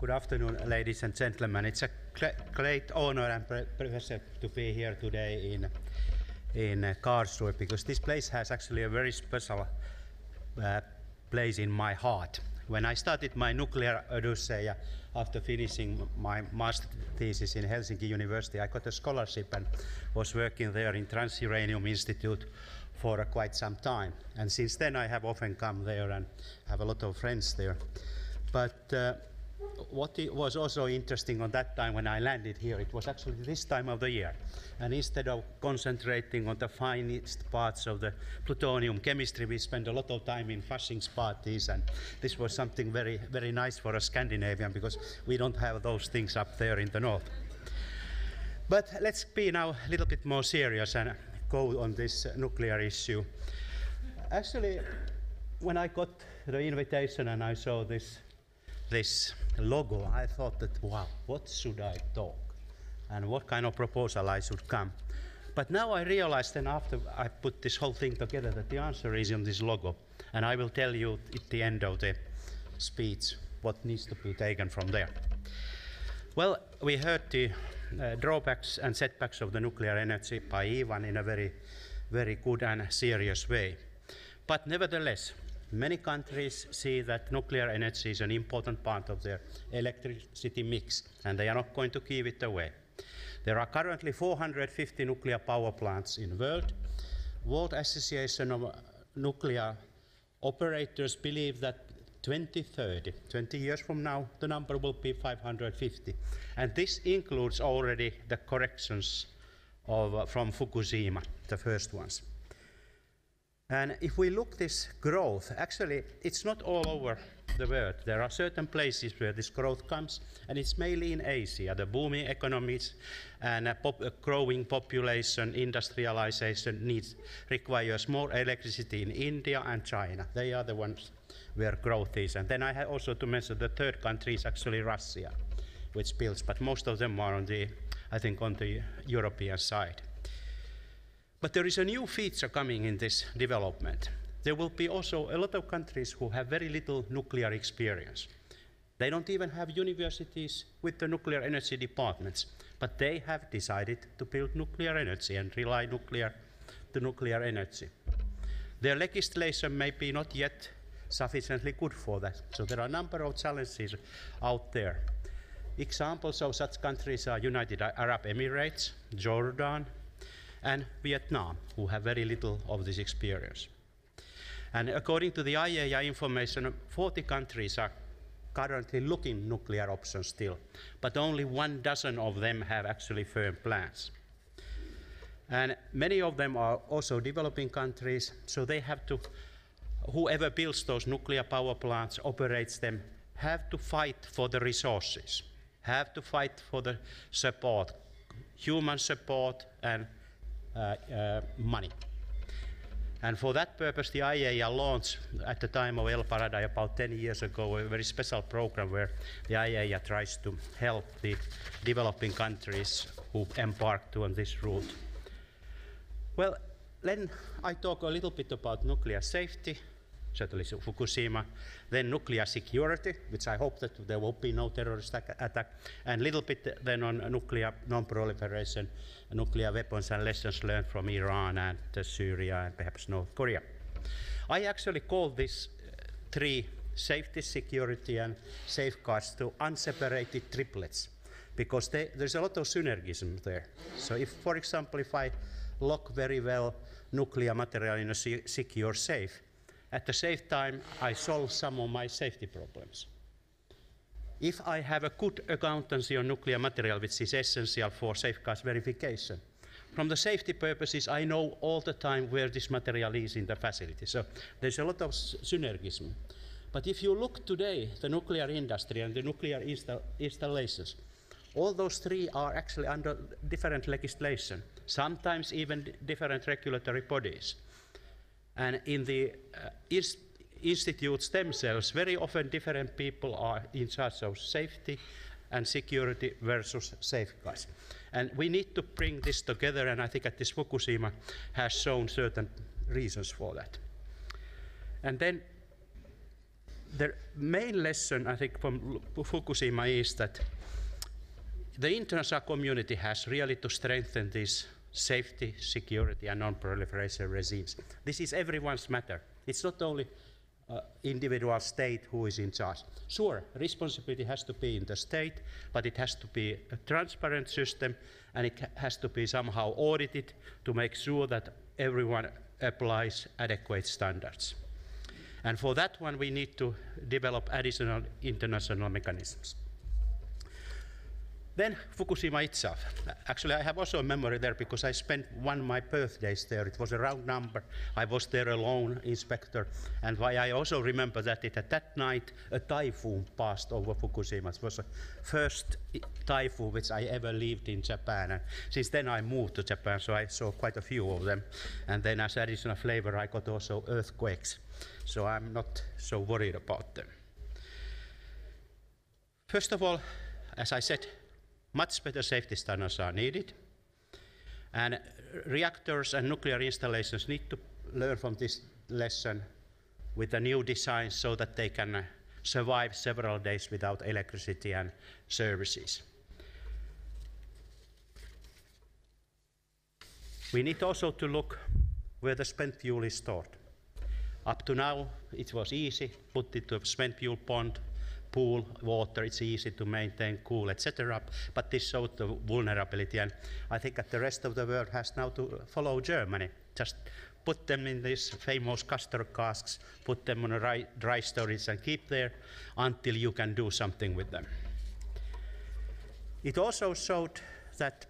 Good afternoon, ladies and gentlemen. It's a great honor and pleasure to be here today in in Karlsruhe because this place has actually a very special uh, place in my heart. When I started my nuclear odyssey after finishing my master thesis in Helsinki University, I got a scholarship and was working there in Transuranium Institute for uh, quite some time. And since then, I have often come there and have a lot of friends there. But uh, what was also interesting on that time when I landed here, it was actually this time of the year. And instead of concentrating on the finest parts of the plutonium chemistry, we spent a lot of time in Faschings parties. And this was something very, very nice for a Scandinavian because we don't have those things up there in the north. But let's be now a little bit more serious and go on this nuclear issue. Actually, when I got the invitation and I saw this this logo, I thought that, wow, what should I talk? And what kind of proposal I should come? But now I realized, and after I put this whole thing together, that the answer is in this logo. And I will tell you at the end of the speech what needs to be taken from there. Well, we heard the uh, drawbacks and setbacks of the nuclear energy by Ivan in a very, very good and serious way. But nevertheless, Many countries see that nuclear energy is an important part of their electricity mix, and they are not going to give it away. There are currently 450 nuclear power plants in the world. World Association of Nuclear Operators believe that 2030, 20 years from now, the number will be 550. And this includes already the corrections of, uh, from Fukushima, the first ones. And if we look this growth, actually, it's not all over the world. There are certain places where this growth comes, and it's mainly in Asia. The booming economies and a, pop, a growing population, industrialization needs requires more electricity in India and China. They are the ones where growth is. And then I have also to mention the third country is actually Russia, which builds, but most of them are on the, I think, on the European side. But there is a new feature coming in this development. There will be also a lot of countries who have very little nuclear experience. They don't even have universities with the nuclear energy departments, but they have decided to build nuclear energy and rely nuclear to nuclear energy. Their legislation may be not yet sufficiently good for that. So there are a number of challenges out there. Examples of such countries are United Arab Emirates, Jordan, and Vietnam, who have very little of this experience. And according to the IAEA information, 40 countries are currently looking nuclear options still, but only one dozen of them have actually firm plans. And many of them are also developing countries, so they have to, whoever builds those nuclear power plants, operates them, have to fight for the resources, have to fight for the support, human support and Uh, uh, money. And for that purpose, the IAEA launched at the time of ElBaradei about 10 years ago a very special program where the IAEA tries to help the developing countries who embarked on this route. Well, then I talk a little bit about nuclear safety, certainly Fukushima, then nuclear security, which I hope that there will be no terrorist attack, and a little bit then on nuclear non-proliferation, nuclear weapons and lessons learned from Iran and uh, Syria and perhaps North Korea. I actually call this uh, three safety, security, and safeguards to unseparated triplets because they, there's a lot of synergism there. So if, for example, if I lock very well nuclear material in a secure safe, at the same time, I solve some of my safety problems. If I have a good accountancy on nuclear material, which is essential for safeguards verification, from the safety purposes, I know all the time where this material is in the facility. So there's a lot of synergism. But if you look today, the nuclear industry and the nuclear insta installations, all those three are actually under different legislation, sometimes even different regulatory bodies. And in the uh, institutes themselves, very often different people are in charge of safety and security versus safeguards. And we need to bring this together, and I think that this Fukushima has shown certain reasons for that. And then the main lesson, I think, from Fukushima is that the international community has really to strengthen these safety, security, and non-proliferation regimes. This is everyone's matter. It's not only uh, individual state who is in charge. Sure, responsibility has to be in the state, but it has to be a transparent system and it has to be somehow audited to make sure that everyone applies adequate standards. And for that one, we need to develop additional international mechanisms. Then Fukushima itself. Actually, I have also a memory there because I spent one of my birthdays there. It was a round number. I was there alone, inspector. And why I also remember that it, at that night a typhoon passed over Fukushima. It was the first typhoon which I ever lived in Japan. And since then I moved to Japan, so I saw quite a few of them. And then as additional flavor, I got also earthquakes. So I'm not so worried about them. First of all, as I said, much better safety standards are needed. And reactors and nuclear installations need to learn from this lesson with a new design so that they can uh, survive several days without electricity and services. We need also to look where the spent fuel is stored. Up to now, it was easy, put it to a spent fuel pond, pool water, it's easy to maintain cool, etc. But this showed the vulnerability, and I think that the rest of the world has now to follow Germany. Just put them in these famous castor casks, put them on a dry storage, and keep there until you can do something with them. It also showed that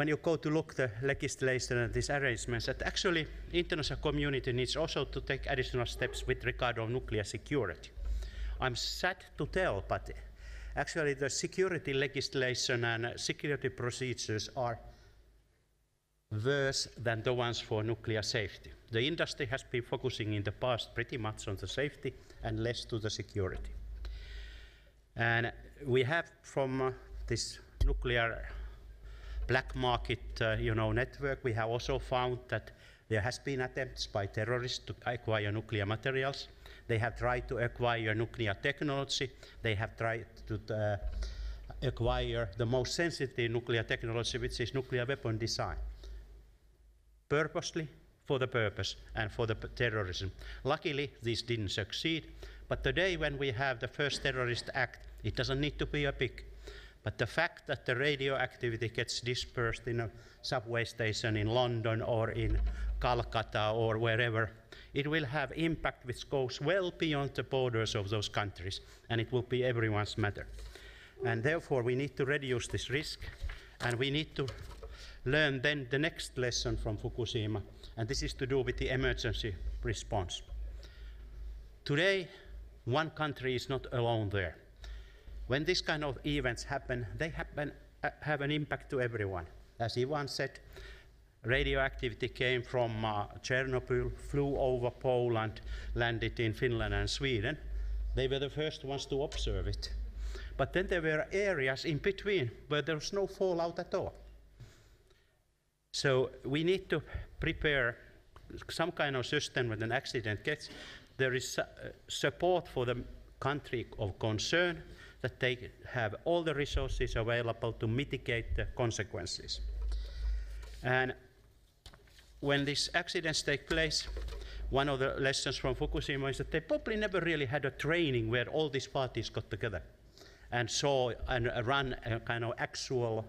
when you go to look the legislation and these arrangements, that actually international community needs also to take additional steps with regard of nuclear security. I'm sad to tell, but actually the security legislation and security procedures are worse than the ones for nuclear safety. The industry has been focusing in the past pretty much on the safety and less to the security. And we have from this nuclear black market uh, you know, network, we have also found that there has been attempts by terrorists to acquire nuclear materials. They have tried to acquire nuclear technology. They have tried to uh, acquire the most sensitive nuclear technology, which is nuclear weapon design. Purposely, for the purpose, and for the terrorism. Luckily, this didn't succeed. But today, when we have the first terrorist act, it doesn't need to be a big but the fact that the radioactivity gets dispersed in a subway station in London or in Calcutta or wherever, it will have impact which goes well beyond the borders of those countries, and it will be everyone's matter. And therefore, we need to reduce this risk, and we need to learn then the next lesson from Fukushima, and this is to do with the emergency response. Today, one country is not alone there when this kind of events happen, they happen, uh, have an impact to everyone. As Ivan said, radioactivity came from uh, Chernobyl, flew over Poland, landed in Finland and Sweden. They were the first ones to observe it. But then there were areas in between where there was no fallout at all. So we need to prepare some kind of system when an accident gets. There is uh, support for the country of concern, that they have all the resources available to mitigate the consequences. And when these accidents take place, one of the lessons from Fukushima is that they probably never really had a training where all these parties got together and saw and ran a kind of actual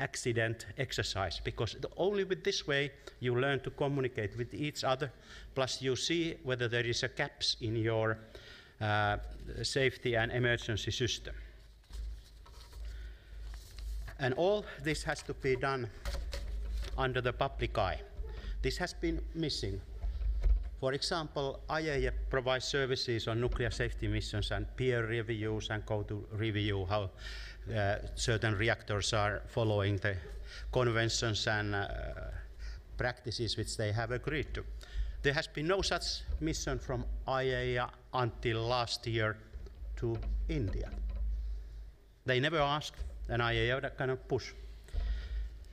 accident exercise because only with this way you learn to communicate with each other plus you see whether there is a gaps in your safety and emergency system. And all this has to be done under the public eye. This has been missing. For example, IAEA provides services on nuclear safety missions and peer reviews and go to review how uh, certain reactors are following the conventions and uh, practices which they have agreed to. There has been no such mission from IAEA until last year to India. They never asked, and IAEA kind of push.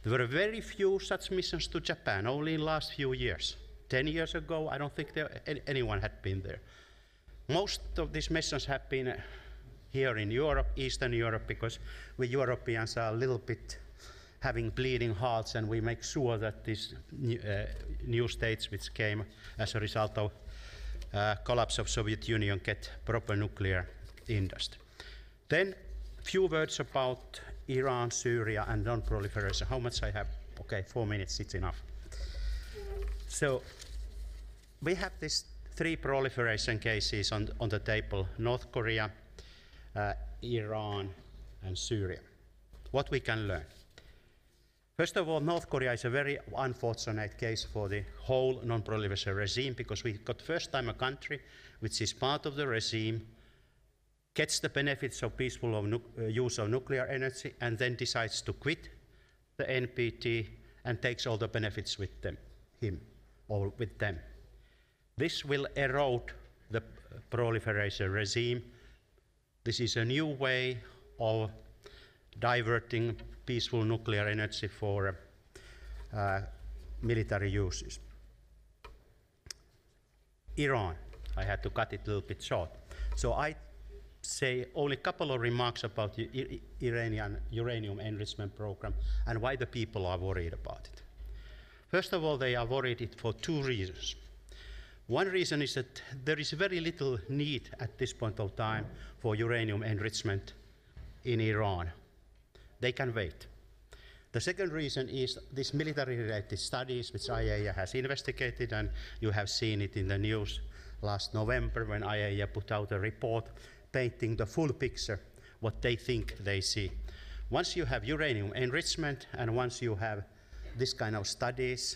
There were very few such missions to Japan, only in last few years. 10 years ago, I don't think there, any, anyone had been there. Most of these missions have been uh, here in Europe, Eastern Europe, because we Europeans are a little bit having bleeding hearts, and we make sure that these uh, new states which came as a result of uh, collapse of Soviet Union get proper nuclear industry. Then, few words about Iran, Syria, and non-proliferation. How much I have? Okay, four minutes. It's enough. So, we have these three proliferation cases on, on the table: North Korea, uh, Iran, and Syria. What we can learn. First of all, North Korea is a very unfortunate case for the whole non-proliferation regime because we got first time a country which is part of the regime, gets the benefits of peaceful of uh, use of nuclear energy, and then decides to quit the NPT and takes all the benefits with them, him or with them. This will erode the proliferation regime. This is a new way of diverting peaceful nuclear energy for uh, military uses. Iran, I had to cut it a little bit short. So I say only a couple of remarks about the Iranian uranium enrichment program and why the people are worried about it. First of all, they are worried it for two reasons. One reason is that there is very little need at this point of time for uranium enrichment in Iran. They can wait. The second reason is these military related studies, which IAEA has investigated, and you have seen it in the news last November when IAEA put out a report painting the full picture, what they think they see. Once you have uranium enrichment and once you have this kind of studies,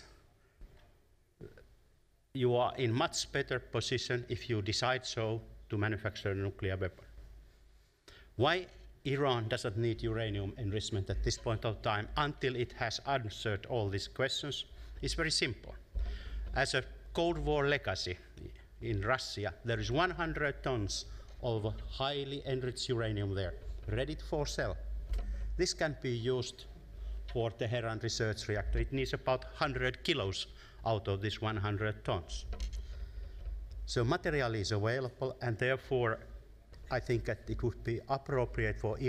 you are in much better position if you decide so to manufacture a nuclear weapon. Why Iran doesn't need uranium enrichment at this point of time until it has answered all these questions is very simple. As a Cold War legacy in Russia, there is 100 tons of highly enriched uranium there, ready for sale. This can be used for the Tehran research reactor. It needs about 100 kilos out of this 100 tons. So material is available, and therefore I think that it would be appropriate for